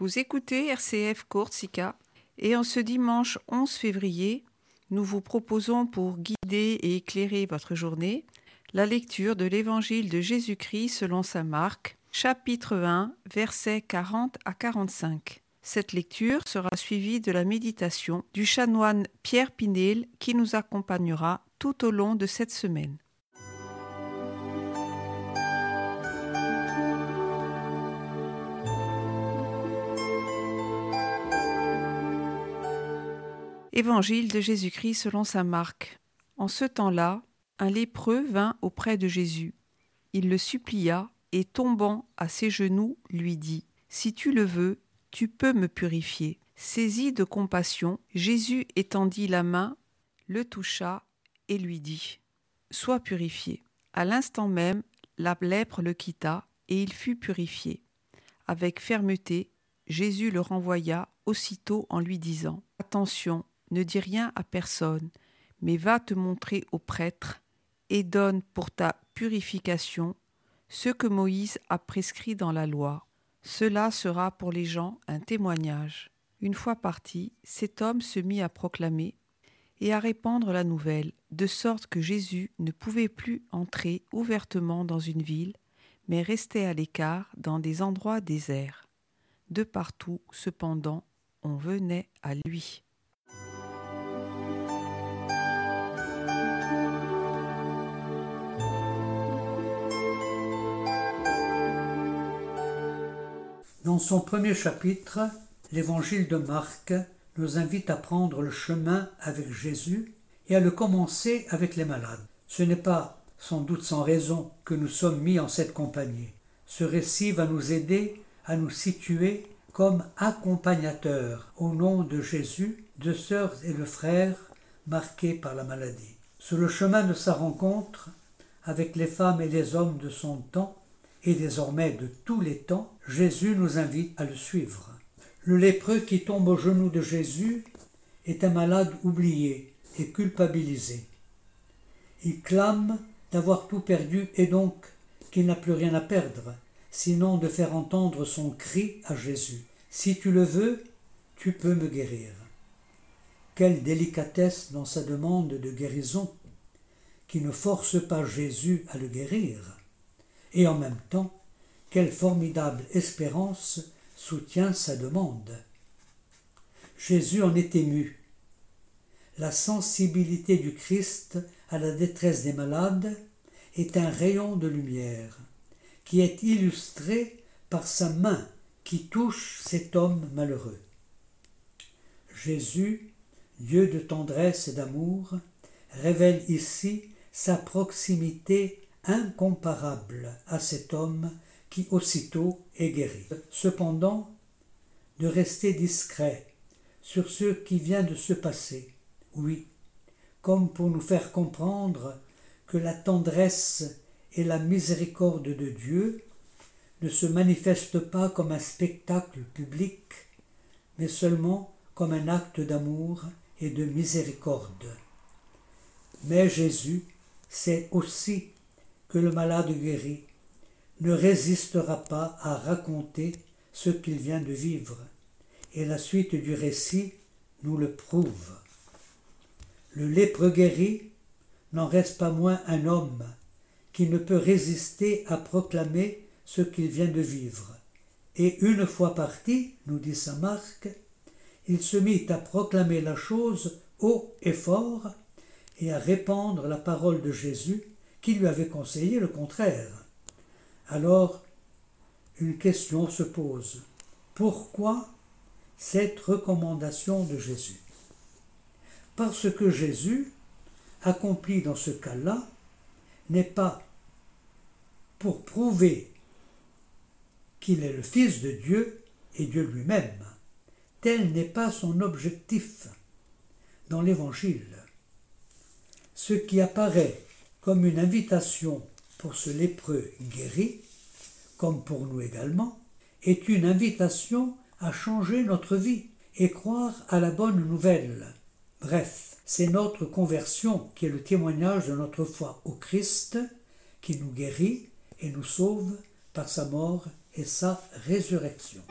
Vous écoutez RCF Corsica et en ce dimanche 11 février, nous vous proposons pour guider et éclairer votre journée la lecture de l'Évangile de Jésus-Christ selon saint Marc, chapitre 1, versets 40 à 45. Cette lecture sera suivie de la méditation du chanoine Pierre Pinel qui nous accompagnera tout au long de cette semaine. Évangile de Jésus-Christ selon saint Marc. En ce temps-là, un lépreux vint auprès de Jésus. Il le supplia et tombant à ses genoux, lui dit Si tu le veux, tu peux me purifier. Saisi de compassion, Jésus étendit la main, le toucha et lui dit Sois purifié. À l'instant même, la lèpre le quitta et il fut purifié. Avec fermeté, Jésus le renvoya aussitôt en lui disant Attention, ne dis rien à personne, mais va te montrer au prêtre et donne pour ta purification ce que Moïse a prescrit dans la loi. Cela sera pour les gens un témoignage. Une fois parti, cet homme se mit à proclamer et à répandre la nouvelle, de sorte que Jésus ne pouvait plus entrer ouvertement dans une ville, mais restait à l'écart dans des endroits déserts. De partout, cependant, on venait à lui. Dans son premier chapitre, l'évangile de Marc nous invite à prendre le chemin avec Jésus et à le commencer avec les malades. Ce n'est pas sans doute sans raison que nous sommes mis en cette compagnie. Ce récit va nous aider à nous situer comme accompagnateurs au nom de Jésus, de sœurs et de frères marqués par la maladie. Sur le chemin de sa rencontre avec les femmes et les hommes de son temps, et désormais de tous les temps, Jésus nous invite à le suivre. Le lépreux qui tombe aux genoux de Jésus est un malade oublié et culpabilisé. Il clame d'avoir tout perdu et donc qu'il n'a plus rien à perdre, sinon de faire entendre son cri à Jésus. Si tu le veux, tu peux me guérir. Quelle délicatesse dans sa demande de guérison, qui ne force pas Jésus à le guérir et en même temps, quelle formidable espérance soutient sa demande. Jésus en est ému. La sensibilité du Christ à la détresse des malades est un rayon de lumière qui est illustré par sa main qui touche cet homme malheureux. Jésus, Dieu de tendresse et d'amour, révèle ici sa proximité incomparable à cet homme qui aussitôt est guéri. Cependant, de rester discret sur ce qui vient de se passer, oui, comme pour nous faire comprendre que la tendresse et la miséricorde de Dieu ne se manifestent pas comme un spectacle public, mais seulement comme un acte d'amour et de miséricorde. Mais Jésus sait aussi que le malade guéri ne résistera pas à raconter ce qu'il vient de vivre, et la suite du récit nous le prouve. Le lépreux guéri n'en reste pas moins un homme qui ne peut résister à proclamer ce qu'il vient de vivre. Et une fois parti, nous dit saint Marc, il se mit à proclamer la chose haut et fort et à répandre la parole de Jésus qui lui avait conseillé le contraire. Alors, une question se pose. Pourquoi cette recommandation de Jésus? Parce que Jésus, accompli dans ce cas-là, n'est pas pour prouver qu'il est le Fils de Dieu et Dieu lui-même. Tel n'est pas son objectif dans l'Évangile. Ce qui apparaît comme une invitation pour ce lépreux guéri, comme pour nous également, est une invitation à changer notre vie et croire à la bonne nouvelle. Bref, c'est notre conversion qui est le témoignage de notre foi au Christ, qui nous guérit et nous sauve par sa mort et sa résurrection.